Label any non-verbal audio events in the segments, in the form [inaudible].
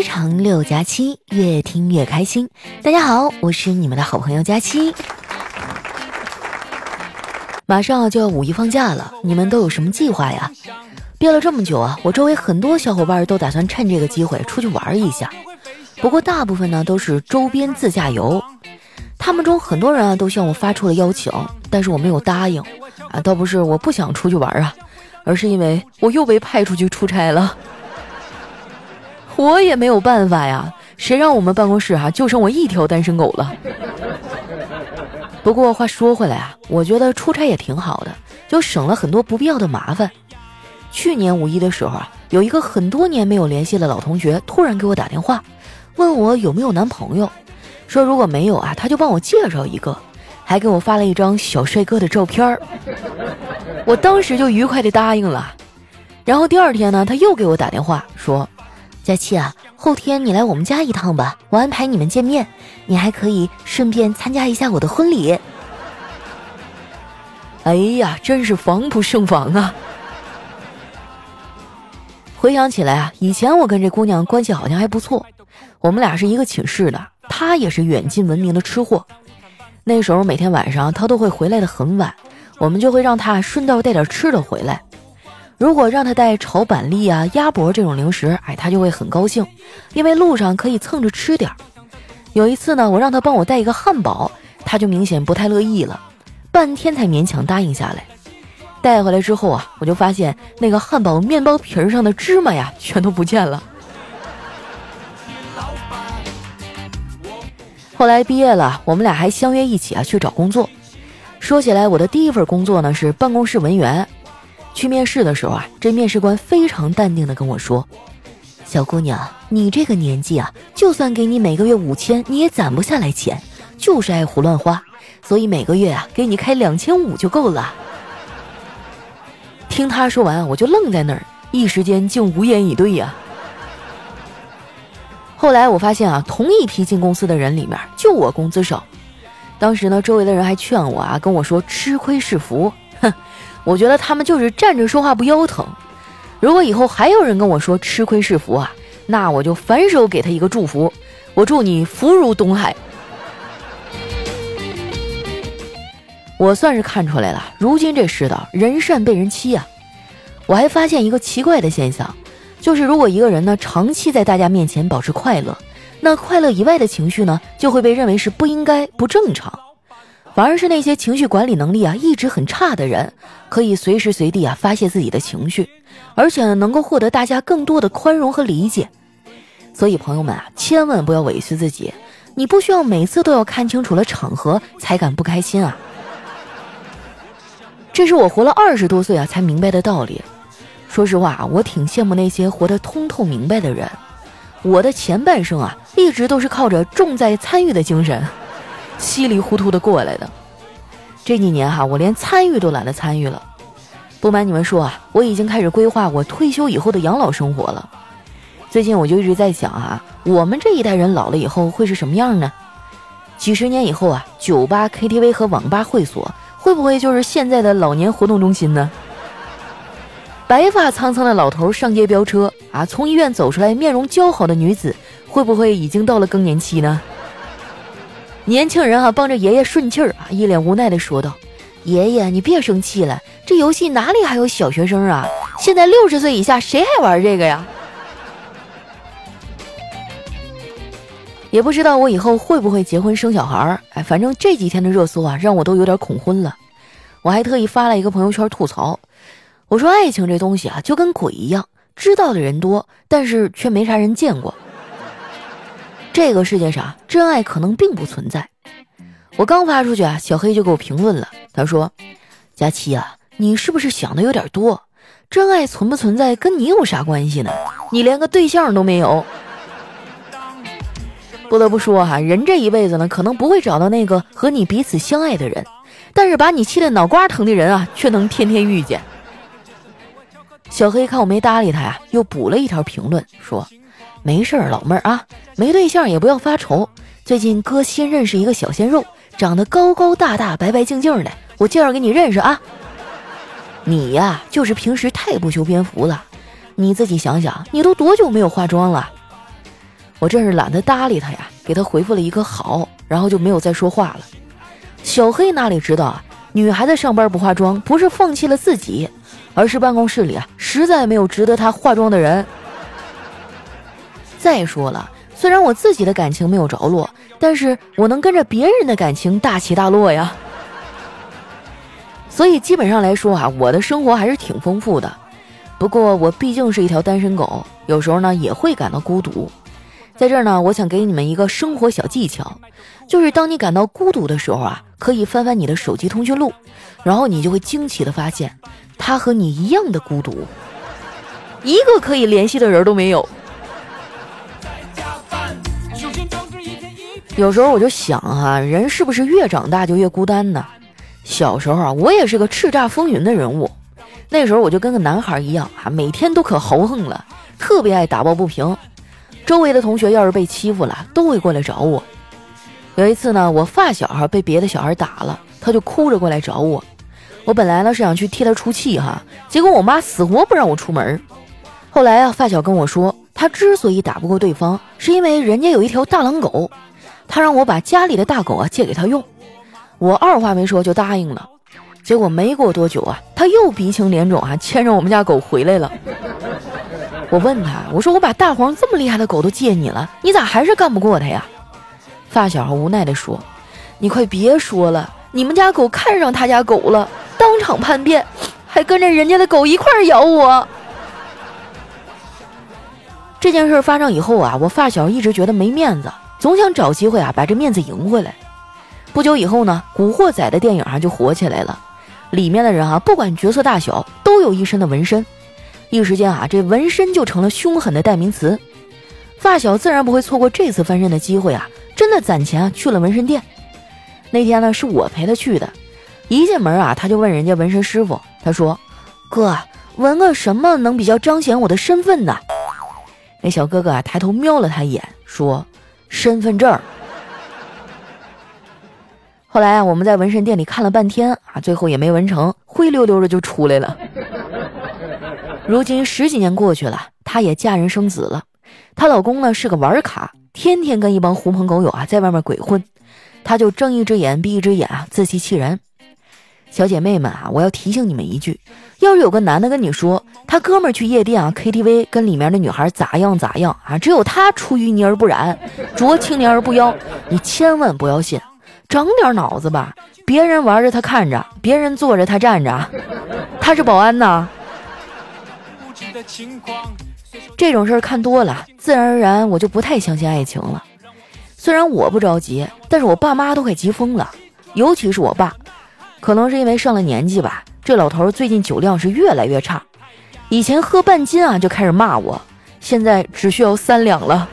非常六加七，越听越开心。大家好，我是你们的好朋友佳期。马上就要五一放假了，你们都有什么计划呀？憋了这么久啊，我周围很多小伙伴都打算趁这个机会出去玩一下。不过大部分呢都是周边自驾游。他们中很多人啊都向我发出了邀请，但是我没有答应。啊，倒不是我不想出去玩啊，而是因为我又被派出去出差了。我也没有办法呀，谁让我们办公室啊就剩我一条单身狗了。不过话说回来啊，我觉得出差也挺好的，就省了很多不必要的麻烦。去年五一的时候啊，有一个很多年没有联系的老同学突然给我打电话，问我有没有男朋友，说如果没有啊，他就帮我介绍一个，还给我发了一张小帅哥的照片儿。我当时就愉快的答应了。然后第二天呢，他又给我打电话说。佳期啊，后天你来我们家一趟吧，我安排你们见面，你还可以顺便参加一下我的婚礼。哎呀，真是防不胜防啊！回想起来啊，以前我跟这姑娘关系好像还不错，我们俩是一个寝室的，她也是远近闻名的吃货。那时候每天晚上她都会回来的很晚，我们就会让她顺道带点吃的回来。如果让他带炒板栗啊、鸭脖这种零食，哎，他就会很高兴，因为路上可以蹭着吃点儿。有一次呢，我让他帮我带一个汉堡，他就明显不太乐意了，半天才勉强答应下来。带回来之后啊，我就发现那个汉堡面包皮儿上的芝麻呀，全都不见了。后来毕业了，我们俩还相约一起啊去找工作。说起来，我的第一份工作呢是办公室文员。去面试的时候啊，这面试官非常淡定的跟我说：“小姑娘，你这个年纪啊，就算给你每个月五千，你也攒不下来钱，就是爱胡乱花，所以每个月啊，给你开两千五就够了。”听他说完，我就愣在那儿，一时间竟无言以对呀。后来我发现啊，同一批进公司的人里面，就我工资少。当时呢，周围的人还劝我啊，跟我说吃亏是福，哼。我觉得他们就是站着说话不腰疼。如果以后还有人跟我说吃亏是福啊，那我就反手给他一个祝福。我祝你福如东海。我算是看出来了，如今这世道人善被人欺啊。我还发现一个奇怪的现象，就是如果一个人呢长期在大家面前保持快乐，那快乐以外的情绪呢就会被认为是不应该、不正常。反而是那些情绪管理能力啊一直很差的人，可以随时随地啊发泄自己的情绪，而且呢能够获得大家更多的宽容和理解。所以朋友们啊，千万不要委屈自己，你不需要每次都要看清楚了场合才敢不开心啊。这是我活了二十多岁啊才明白的道理。说实话啊，我挺羡慕那些活得通透明白的人。我的前半生啊一直都是靠着重在参与的精神。稀里糊涂的过来的，这几年哈，我连参与都懒得参与了。不瞒你们说啊，我已经开始规划我退休以后的养老生活了。最近我就一直在想啊，我们这一代人老了以后会是什么样呢？几十年以后啊，酒吧、KTV 和网吧会所会不会就是现在的老年活动中心呢？白发苍苍的老头上街飙车啊，从医院走出来面容姣好的女子会不会已经到了更年期呢？年轻人啊，帮着爷爷顺气儿啊，一脸无奈的说道：“爷爷，你别生气了，这游戏哪里还有小学生啊？现在六十岁以下谁还玩这个呀？”也不知道我以后会不会结婚生小孩儿。哎，反正这几天的热搜啊，让我都有点恐婚了。我还特意发了一个朋友圈吐槽，我说：“爱情这东西啊，就跟鬼一样，知道的人多，但是却没啥人见过。”这个世界上真爱可能并不存在。我刚发出去啊，小黑就给我评论了。他说：“佳期啊，你是不是想的有点多？真爱存不存在跟你有啥关系呢？你连个对象都没有。”不得不说哈，人这一辈子呢，可能不会找到那个和你彼此相爱的人，但是把你气得脑瓜疼的人啊，却能天天遇见。小黑看我没搭理他呀，又补了一条评论说。没事儿，老妹儿啊，没对象也不要发愁。最近哥新认识一个小鲜肉，长得高高大大、白白净净的，我介绍给你认识啊。你呀，就是平时太不修边幅了。你自己想想，你都多久没有化妆了？我这是懒得搭理他呀，给他回复了一个好，然后就没有再说话了。小黑哪里知道啊，女孩子上班不化妆，不是放弃了自己，而是办公室里啊，实在没有值得她化妆的人。再说了，虽然我自己的感情没有着落，但是我能跟着别人的感情大起大落呀。[laughs] 所以基本上来说啊，我的生活还是挺丰富的。不过我毕竟是一条单身狗，有时候呢也会感到孤独。在这儿呢，我想给你们一个生活小技巧，就是当你感到孤独的时候啊，可以翻翻你的手机通讯录，然后你就会惊奇的发现，他和你一样的孤独，一个可以联系的人都没有。有时候我就想哈，人是不是越长大就越孤单呢？小时候啊，我也是个叱咤风云的人物。那时候我就跟个男孩一样啊，每天都可豪横了，特别爱打抱不平。周围的同学要是被欺负了，都会过来找我。有一次呢，我发小哈被别的小孩打了，他就哭着过来找我。我本来呢是想去替他出气哈，结果我妈死活不让我出门。后来啊，发小跟我说，他之所以打不过对方，是因为人家有一条大狼狗，他让我把家里的大狗啊借给他用。我二话没说就答应了，结果没过多久啊，他又鼻青脸肿啊，牵着我们家狗回来了。我问他，我说我把大黄这么厉害的狗都借你了，你咋还是干不过他呀？发小无奈地说：“你快别说了，你们家狗看上他家狗了，当场叛变，还跟着人家的狗一块咬我。”这件事发生以后啊，我发小一直觉得没面子，总想找机会啊把这面子赢回来。不久以后呢，《古惑仔》的电影啊就火起来了，里面的人啊不管角色大小，都有一身的纹身，一时间啊这纹身就成了凶狠的代名词。发小自然不会错过这次翻身的机会啊，真的攒钱啊去了纹身店。那天呢是我陪他去的，一进门啊他就问人家纹身师傅，他说：“哥，纹个什么能比较彰显我的身份呢？”那小哥哥啊抬头瞄了他一眼，说：“身份证。”后来啊，我们在纹身店里看了半天啊，最后也没纹成，灰溜溜的就出来了。如今十几年过去了，她也嫁人生子了。她老公呢是个玩卡，天天跟一帮狐朋狗友啊在外面鬼混，她就睁一只眼闭一只眼啊，自欺欺人。小姐妹们啊，我要提醒你们一句：要是有个男的跟你说他哥们儿去夜店啊 KTV 跟里面的女孩咋样咋样啊，只有他出淤泥而不染，濯清涟而不妖，你千万不要信。长点脑子吧，别人玩着他看着，别人坐着他站着，他是保安呐。这种事儿看多了，自然而然我就不太相信爱情了。虽然我不着急，但是我爸妈都快急疯了，尤其是我爸，可能是因为上了年纪吧，这老头最近酒量是越来越差，以前喝半斤啊就开始骂我，现在只需要三两了。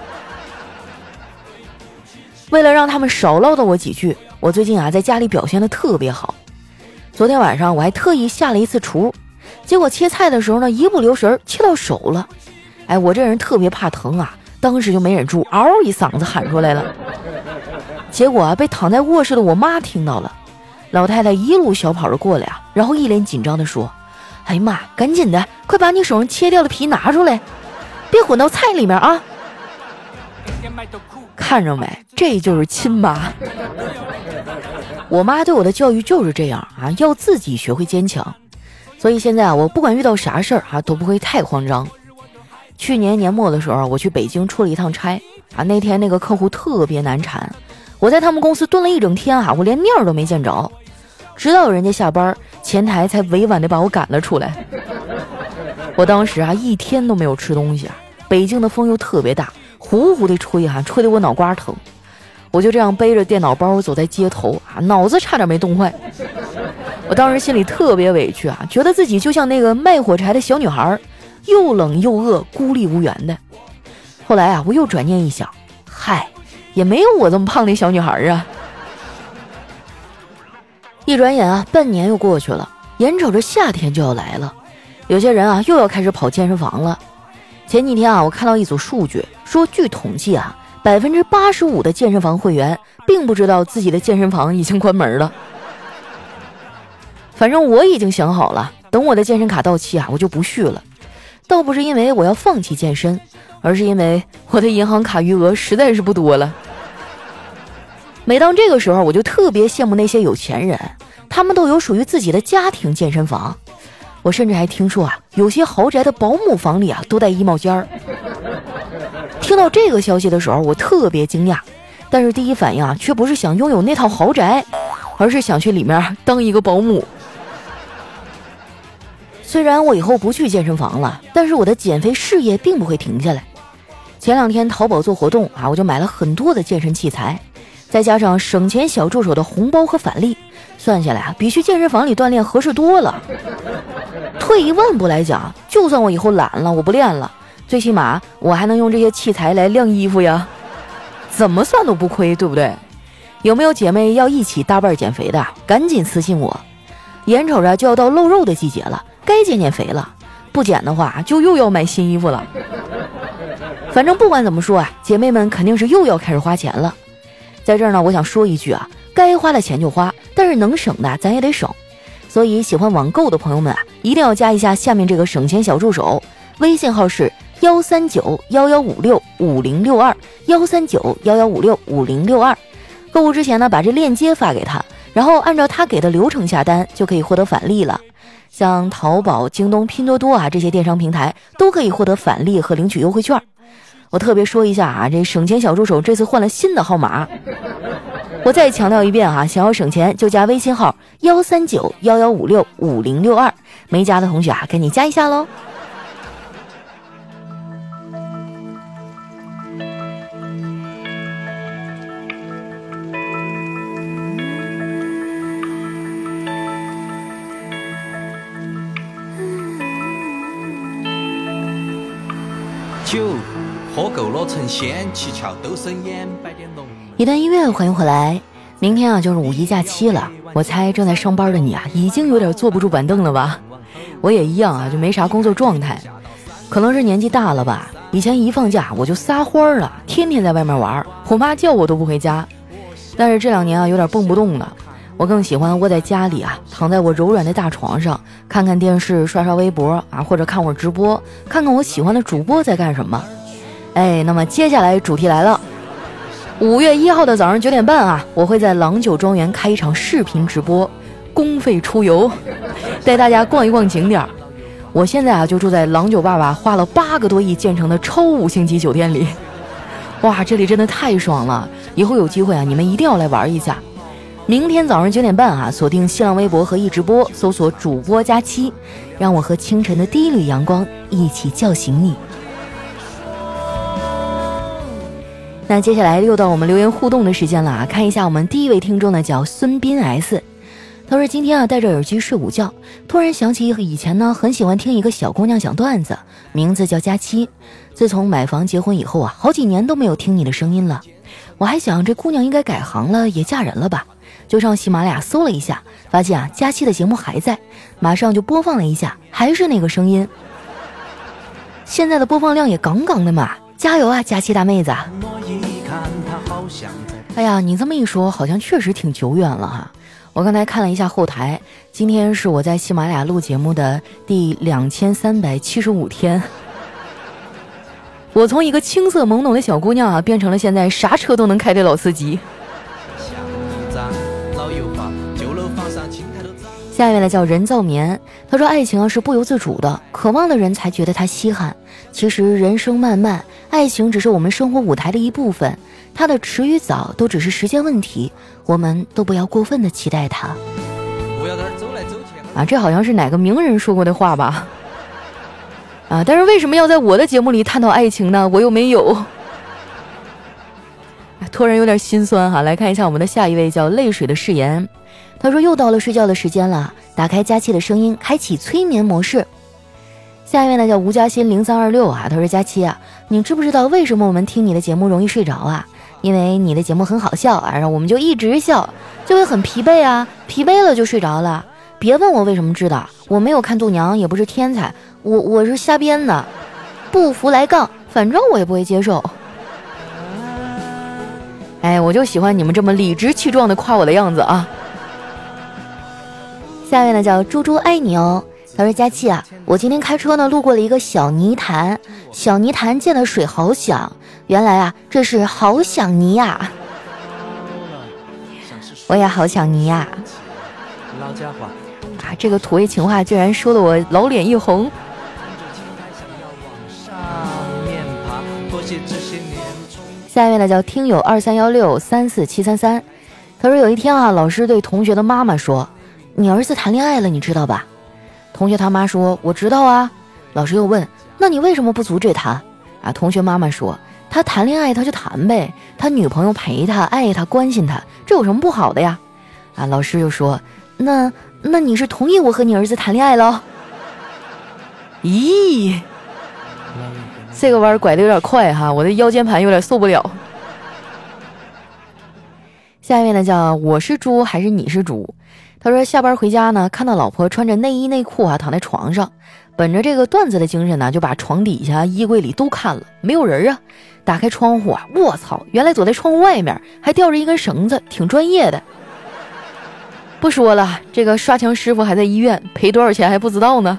为了让他们少唠叨我几句。我最近啊，在家里表现的特别好。昨天晚上我还特意下了一次厨，结果切菜的时候呢，一不留神切到手了。哎，我这人特别怕疼啊，当时就没忍住，嗷一嗓子喊出来了。结果啊，被躺在卧室的我妈听到了。老太太一路小跑着过来啊，然后一脸紧张的说：“哎呀妈，赶紧的，快把你手上切掉的皮拿出来，别混到菜里面啊！”看着没，这就是亲妈。我妈对我的教育就是这样啊，要自己学会坚强。所以现在啊，我不管遇到啥事儿啊，都不会太慌张。去年年末的时候，我去北京出了一趟差啊，那天那个客户特别难缠，我在他们公司蹲了一整天啊，我连面都没见着，直到人家下班，前台才委婉的把我赶了出来。我当时啊，一天都没有吃东西啊，北京的风又特别大，呼呼的吹啊，吹得我脑瓜疼。我就这样背着电脑包走在街头啊，脑子差点没冻坏。我当时心里特别委屈啊，觉得自己就像那个卖火柴的小女孩，又冷又饿，孤立无援的。后来啊，我又转念一想，嗨，也没有我这么胖的小女孩啊。一转眼啊，半年又过去了，眼瞅着夏天就要来了，有些人啊又要开始跑健身房了。前几天啊，我看到一组数据，说据统计啊。百分之八十五的健身房会员并不知道自己的健身房已经关门了。反正我已经想好了，等我的健身卡到期啊，我就不续了。倒不是因为我要放弃健身，而是因为我的银行卡余额实在是不多了。每当这个时候，我就特别羡慕那些有钱人，他们都有属于自己的家庭健身房。我甚至还听说啊，有些豪宅的保姆房里啊都带衣帽间儿。听到这个消息的时候，我特别惊讶，但是第一反应啊，却不是想拥有那套豪宅，而是想去里面当一个保姆。虽然我以后不去健身房了，但是我的减肥事业并不会停下来。前两天淘宝做活动啊，我就买了很多的健身器材，再加上省钱小助手的红包和返利，算下来啊，比去健身房里锻炼合适多了。退一万步来讲，就算我以后懒了，我不练了，最起码我还能用这些器材来晾衣服呀，怎么算都不亏，对不对？有没有姐妹要一起搭伴减肥的？赶紧私信我，眼瞅着就要到露肉的季节了。该减减肥了，不减的话就又要买新衣服了。反正不管怎么说啊，姐妹们肯定是又要开始花钱了。在这儿呢，我想说一句啊，该花的钱就花，但是能省的咱也得省。所以喜欢网购的朋友们啊，一定要加一下下面这个省钱小助手，微信号是幺三九幺幺五六五零六二幺三九幺幺五六五零六二。购物之前呢，把这链接发给他，然后按照他给的流程下单，就可以获得返利了。像淘宝、京东、拼多多啊这些电商平台都可以获得返利和领取优惠券。我特别说一下啊，这省钱小助手这次换了新的号码。我再强调一遍哈，想要省钱就加微信号幺三九幺幺五六五零六二，没加的同学啊，赶紧加一下喽。酒喝够了成仙，七窍都生烟，摆点龙。一段音乐，欢迎回来。明天啊，就是五一假期了。我猜正在上班的你啊，已经有点坐不住板凳了吧？我也一样啊，就没啥工作状态。可能是年纪大了吧。以前一放假我就撒欢了，天天在外面玩，我妈叫我都不回家。但是这两年啊，有点蹦不动了。我更喜欢窝在家里啊，躺在我柔软的大床上，看看电视，刷刷微博啊，或者看会儿直播，看看我喜欢的主播在干什么。哎，那么接下来主题来了，五月一号的早上九点半啊，我会在郎酒庄园开一场视频直播，公费出游，[laughs] 带大家逛一逛景点。我现在啊就住在郎酒爸爸花了八个多亿建成的超五星级酒店里，哇，这里真的太爽了！以后有机会啊，你们一定要来玩一下。明天早上九点半啊，锁定新浪微博和易直播，搜索主播佳期，让我和清晨的第一缕阳光一起叫醒你。那接下来又到我们留言互动的时间了啊！看一下我们第一位听众呢，叫孙斌 S，他说今天啊戴着耳机睡午觉，突然想起以前呢很喜欢听一个小姑娘讲段子，名字叫佳期。自从买房结婚以后啊，好几年都没有听你的声音了。我还想这姑娘应该改行了，也嫁人了吧？就上喜马拉雅搜了一下，发现啊，佳期的节目还在，马上就播放了一下，还是那个声音。现在的播放量也杠杠的嘛，加油啊，佳期大妹子！哎呀，你这么一说，好像确实挺久远了哈。我刚才看了一下后台，今天是我在喜马拉雅录节目的第两千三百七十五天。[laughs] 我从一个青涩懵懂的小姑娘啊，变成了现在啥车都能开的老司机。下面呢叫人造棉，他说爱情啊是不由自主的，渴望的人才觉得它稀罕。其实人生漫漫，爱情只是我们生活舞台的一部分，它的迟与早都只是时间问题，我们都不要过分的期待它。啊，这好像是哪个名人说过的话吧？啊，但是为什么要在我的节目里探讨爱情呢？我又没有。[laughs] 突然有点心酸哈，来看一下我们的下一位叫泪水的誓言。他说：“又到了睡觉的时间了，打开佳期的声音，开启催眠模式。”下一位呢叫吴嘉欣零三二六啊，他说：“佳期啊，你知不知道为什么我们听你的节目容易睡着啊？因为你的节目很好笑啊，然后我们就一直笑，就会很疲惫啊，疲惫了就睡着了。别问我为什么知道，我没有看度娘，也不是天才，我我是瞎编的。不服来杠，反正我也不会接受。哎，我就喜欢你们这么理直气壮的夸我的样子啊。”下面呢叫猪猪爱你哦，他说：“佳琪啊，我今天开车呢，路过了一个小泥潭，小泥潭溅的水好响，原来啊，这是好想泥呀。我也好想泥呀。老家伙。啊，这个土味情话居然说的我老脸一红。下一位呢叫听友二三幺六三四七三三，他说有一天啊，老师对同学的妈妈说：“你儿子谈恋爱了，你知道吧？”同学他妈说：“我知道啊。”老师又问：“那你为什么不阻止他？”啊，同学妈妈说：“他谈恋爱他就谈呗，他女朋友陪他、爱他、关心他，这有什么不好的呀？”啊，老师又说：“那那你是同意我和你儿子谈恋爱喽？”咦。这个弯拐的有点快哈，我的腰间盘有点受不了。下面呢叫我是猪还是你是猪？他说下班回家呢，看到老婆穿着内衣内裤啊躺在床上，本着这个段子的精神呢，就把床底下、衣柜里都看了，没有人啊。打开窗户啊，卧槽，原来躲在窗户外面还吊着一根绳子，挺专业的。不说了，这个刷墙师傅还在医院，赔多少钱还不知道呢。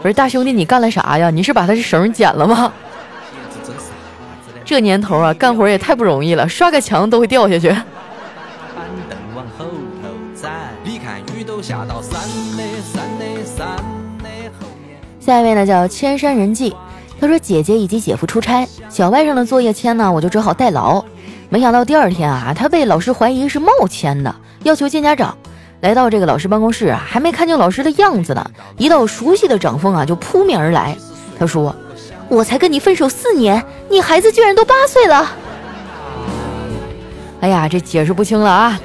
不是大兄弟，你干了啥呀？你是把他的绳剪了吗？这年头啊，干活也太不容易了，刷个墙都会掉下去。下一位呢叫千山人迹，他说姐姐以及姐夫出差，小外甥的作业签呢，我就只好代劳。没想到第二天啊，他被老师怀疑是冒签的，要求见家长。来到这个老师办公室啊，还没看清老师的样子呢，一道熟悉的掌风啊就扑面而来。他说：“我才跟你分手四年，你孩子居然都八岁了。”哎呀，这解释不清了啊！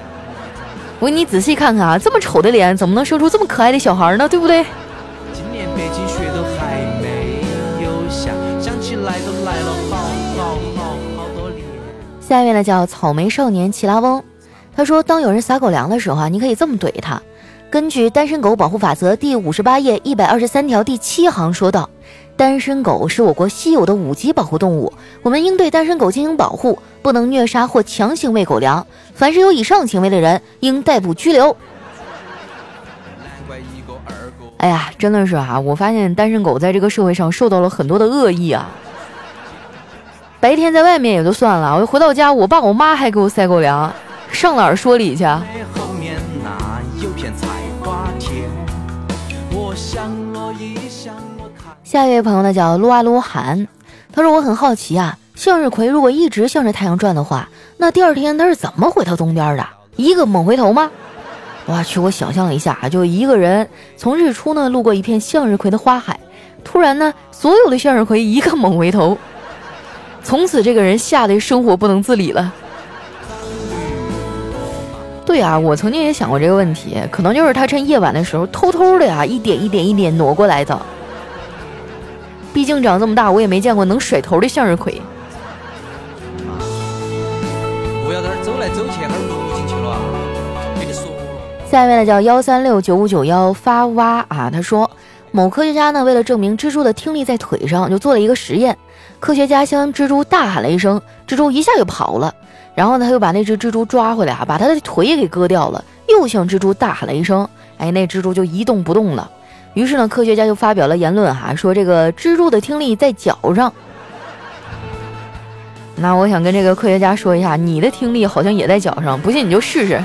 我给你仔细看看啊，这么丑的脸，怎么能生出这么可爱的小孩呢？对不对？下面呢叫草莓少年奇拉翁。他说：“当有人撒狗粮的时候啊，你可以这么怼他。根据《单身狗保护法则》第五十八页一百二十三条第七行说道，单身狗是我国稀有的五级保护动物，我们应对单身狗进行保护，不能虐杀或强行喂狗粮。凡是有以上行为的人，应逮捕拘留。”哎呀，真的是啊！我发现单身狗在这个社会上受到了很多的恶意啊。白天在外面也就算了，我回到家，我爸我妈还给我塞狗粮。上哪儿说理去？下一位朋友呢叫撸啊撸寒，他说我很好奇啊，向日葵如果一直向着太阳转的话，那第二天它是怎么回到东边的？一个猛回头吗？我去，我想象了一下啊，就一个人从日出呢路过一片向日葵的花海，突然呢所有的向日葵一个猛回头，从此这个人吓得生活不能自理了。对啊，我曾经也想过这个问题，可能就是他趁夜晚的时候偷偷的呀，一点一点一点挪过来的。毕竟长这么大，我也没见过能甩头的向日葵。不要在这走来走去，那儿进去了。跟你说下一位呢叫幺三六九五九幺发哇啊，他说某科学家呢为了证明蜘蛛的听力在腿上，就做了一个实验。科学家向蜘蛛大喊了一声，蜘蛛一下就跑了。然后呢，他又把那只蜘蛛抓回来啊，把它的腿给割掉了，又向蜘蛛大喊了一声，哎，那蜘蛛就一动不动了。于是呢，科学家就发表了言论哈，说这个蜘蛛的听力在脚上。那我想跟这个科学家说一下，你的听力好像也在脚上，不信你就试试。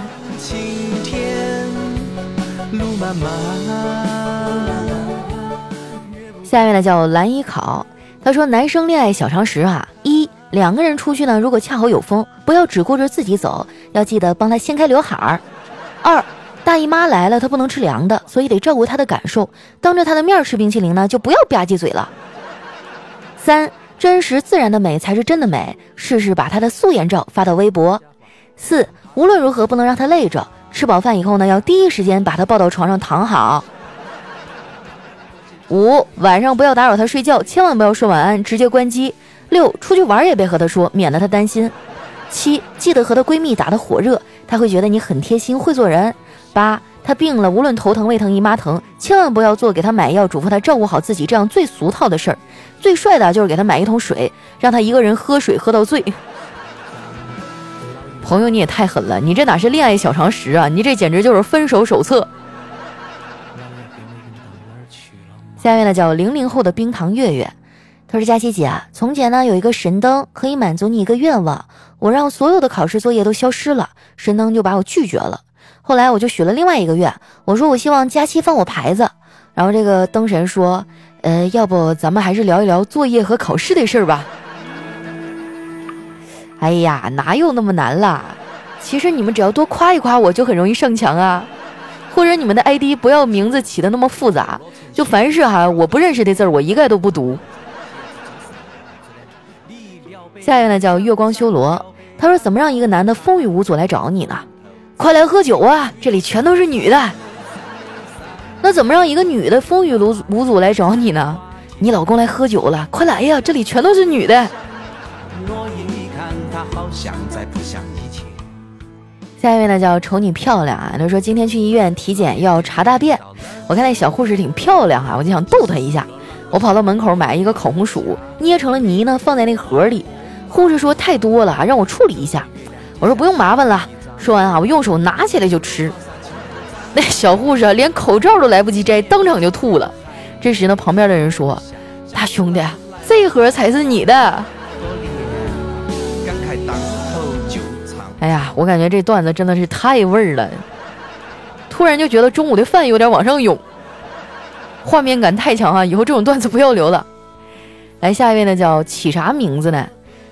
下面呢叫蓝一考，他说男生恋爱小常识啊，一。两个人出去呢，如果恰好有风，不要只顾着自己走，要记得帮他掀开刘海儿。二大姨妈来了，她不能吃凉的，所以得照顾她的感受，当着她的面吃冰淇淋呢，就不要吧唧嘴了。三真实自然的美才是真的美，试试把她的素颜照发到微博。四无论如何不能让她累着，吃饱饭以后呢，要第一时间把她抱到床上躺好。五晚上不要打扰她睡觉，千万不要说晚安，直接关机。六出去玩也别和她说，免得她担心。七记得和她闺蜜打得火热，她会觉得你很贴心会做人。八他病了，无论头疼胃疼姨妈疼，千万不要做给他买药，嘱咐他照顾好自己这样最俗套的事儿。最帅的就是给他买一桶水，让他一个人喝水喝到醉。[laughs] 朋友你也太狠了，你这哪是恋爱小常识啊，你这简直就是分手手册。下一位呢叫零零后的冰糖月月，他说：“佳琪姐啊，从前呢有一个神灯可以满足你一个愿望，我让所有的考试作业都消失了，神灯就把我拒绝了。后来我就许了另外一个愿，我说我希望佳期放我牌子，然后这个灯神说，呃，要不咱们还是聊一聊作业和考试的事儿吧。[laughs] 哎呀，哪有那么难啦？其实你们只要多夸一夸我，就很容易上墙啊。或者你们的 ID 不要名字起的那么复杂，就凡是哈我不认识的字儿，我一概都不读。下一位呢叫月光修罗，他说怎么让一个男的风雨无阻来找你呢？快来喝酒啊，这里全都是女的。那怎么让一个女的风雨无无阻来找你呢？你老公来喝酒了，快来呀，这里全都是女的。下一位呢叫瞅你漂亮啊，他说今天去医院体检要查大便，我看那小护士挺漂亮啊，我就想逗她一下。我跑到门口买一个烤红薯，捏成了泥呢，放在那个盒里。护士说太多了，让我处理一下。我说不用麻烦了。说完啊，我用手拿起来就吃。[laughs] 那小护士连口罩都来不及摘，当场就吐了。这时呢，旁边的人说：“大兄弟，这盒才是你的。”哎呀，我感觉这段子真的是太味儿了，突然就觉得中午的饭有点往上涌，画面感太强啊！以后这种段子不要留了。来，下一位呢，叫起啥名字呢？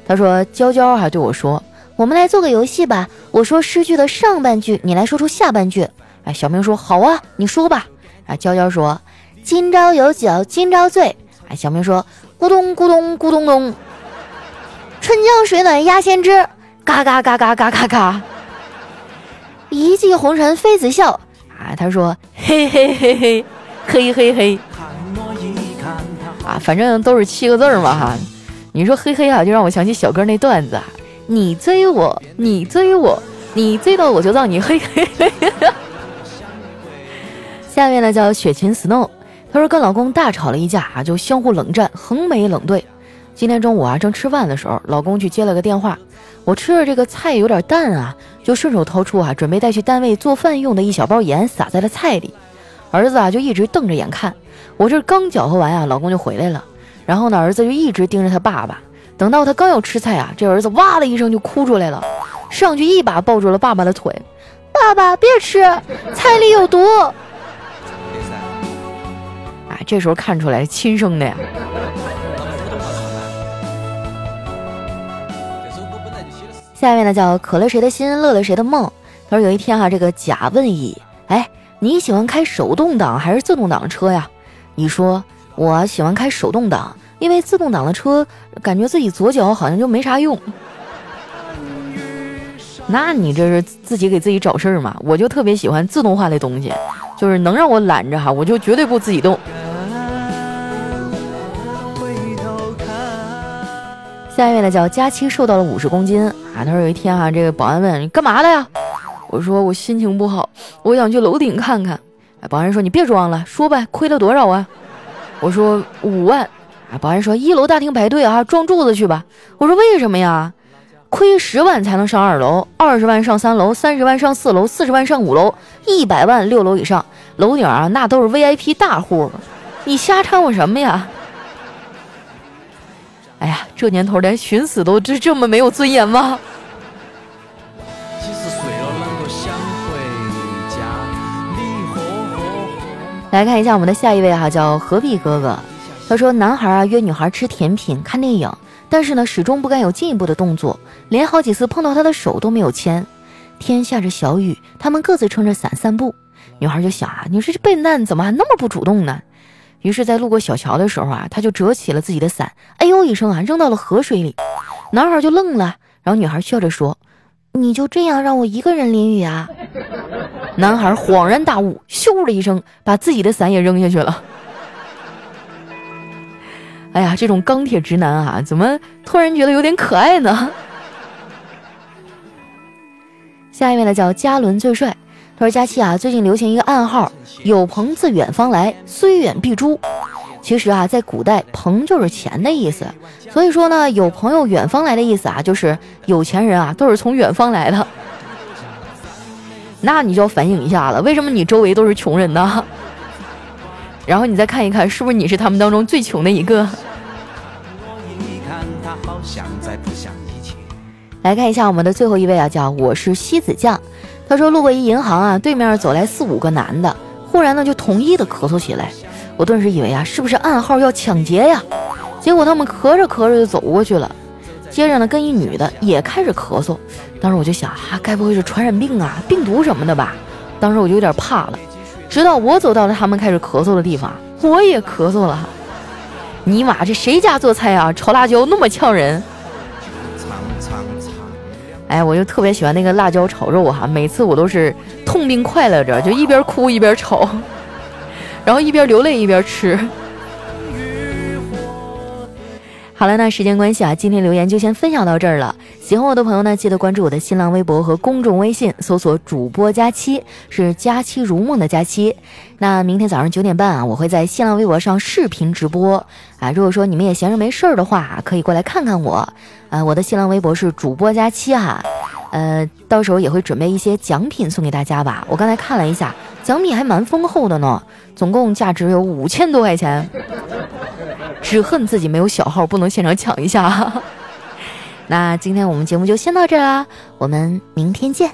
他说：“娇娇还对我说，我们来做个游戏吧。我说诗句的上半句，你来说出下半句。”哎，小明说：“好啊，你说吧。”啊，娇娇说：“今朝有酒今朝醉。”哎，小明说：“咕咚咕咚咕咚咚，春江水暖鸭先知。”嘎嘎嘎嘎嘎嘎嘎！一骑红尘妃子笑啊！他说嘿嘿嘿嘿嘿嘿嘿啊！反正都是七个字嘛哈！你说嘿嘿啊，就让我想起小哥那段子：你追我，你追我，你追到我就让你嘿嘿嘿。[laughs] 下面呢叫雪琴 Snow，她说跟老公大吵了一架啊，就相互冷战，横眉冷对。今天中午啊，正吃饭的时候，老公去接了个电话。我吃着这个菜有点淡啊，就顺手掏出啊，准备带去单位做饭用的一小包盐，撒在了菜里。儿子啊就一直瞪着眼看。我这刚搅和完啊，老公就回来了。然后呢，儿子就一直盯着他爸爸。等到他刚要吃菜啊，这儿子哇的一声就哭出来了，上去一把抱住了爸爸的腿：“爸爸别吃，菜里有毒。”啊，这时候看出来亲生的呀。下面呢叫可了谁的心，乐了谁的梦。他说有一天哈，这个甲问乙，哎，你喜欢开手动挡还是自动挡车呀？乙说，我喜欢开手动挡，因为自动挡的车感觉自己左脚好像就没啥用。那你这是自己给自己找事儿嘛？我就特别喜欢自动化的东西，就是能让我懒着哈，我就绝对不自己动。下一位呢叫佳期，瘦到了五十公斤啊。他说有一天啊，这个保安问你干嘛了呀？我说我心情不好，我想去楼顶看看。哎，保安说你别装了，说呗，亏了多少啊？我说五万。啊，保安说一楼大厅排队啊，撞柱子去吧。我说为什么呀？亏十万才能上二楼，二十万上三楼，三十万上四楼，四十万上五楼，一百万六楼以上，楼顶啊那都是 VIP 大户，你瞎掺和什么呀？哎呀，这年头连寻死都这这么没有尊严吗？来看一下我们的下一位哈，叫何必哥哥。他说，男孩啊约女孩吃甜品、看电影，但是呢始终不敢有进一步的动作，连好几次碰到他的手都没有牵。天下着小雨，他们各自撑着伞散步。女孩就想啊，你说这笨蛋怎么还那么不主动呢？于是，在路过小桥的时候啊，他就折起了自己的伞，哎呦一声啊，扔到了河水里。男孩就愣了，然后女孩笑着说：“你就这样让我一个人淋雨啊？” [laughs] 男孩恍然大悟，咻的一声把自己的伞也扔下去了。哎呀，这种钢铁直男啊，怎么突然觉得有点可爱呢？[laughs] 下一位呢，叫嘉伦最帅。他说：“佳期啊，最近流行一个暗号，有朋自远方来，虽远必诛。其实啊，在古代，朋就是钱的意思。所以说呢，有朋友远方来的意思啊，就是有钱人啊都是从远方来的。那你就要反省一下了，为什么你周围都是穷人呢？然后你再看一看，是不是你是他们当中最穷的一个？[laughs] 来看一下我们的最后一位啊，叫我是西子酱。他说路过一银行啊，对面走来四五个男的，忽然呢就统一的咳嗽起来。我顿时以为啊，是不是暗号要抢劫呀？结果他们咳着咳着就走过去了。接着呢，跟一女的也开始咳嗽。当时我就想啊，该不会是传染病啊，病毒什么的吧？当时我就有点怕了。直到我走到了他们开始咳嗽的地方，我也咳嗽了。尼玛，这谁家做菜啊？炒辣椒那么呛人！哎，我就特别喜欢那个辣椒炒肉哈，每次我都是痛并快乐着，就一边哭一边炒，然后一边流泪一边吃。好了，那时间关系啊，今天留言就先分享到这儿了。喜欢我的朋友呢，记得关注我的新浪微博和公众微信，搜索“主播佳期”，是“佳期如梦”的佳期。那明天早上九点半啊，我会在新浪微博上视频直播啊。如果说你们也闲着没事儿的话，可以过来看看我啊。我的新浪微博是“主播佳期”哈，呃，到时候也会准备一些奖品送给大家吧。我刚才看了一下，奖品还蛮丰厚的呢，总共价值有五千多块钱。只恨自己没有小号，不能现场抢一下。[laughs] 那今天我们节目就先到这啦，我们明天见。